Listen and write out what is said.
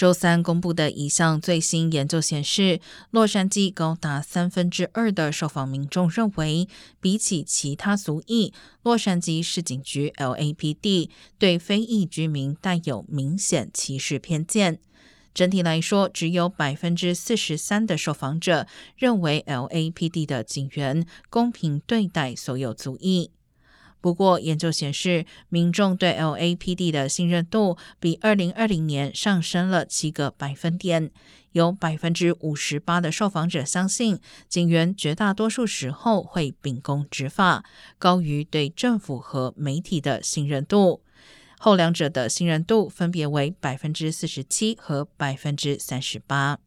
周三公布的一项最新研究显示，洛杉矶高达三分之二的受访民众认为，比起其他族裔，洛杉矶市警局 （LAPD） 对非裔居民带有明显歧视偏见。整体来说，只有百分之四十三的受访者认为 LAPD 的警员公平对待所有族裔。不过，研究显示，民众对 LAPD 的信任度比二零二零年上升了七个百分点。有百分之五十八的受访者相信，警员绝大多数时候会秉公执法，高于对政府和媒体的信任度。后两者的信任度分别为百分之四十七和百分之三十八。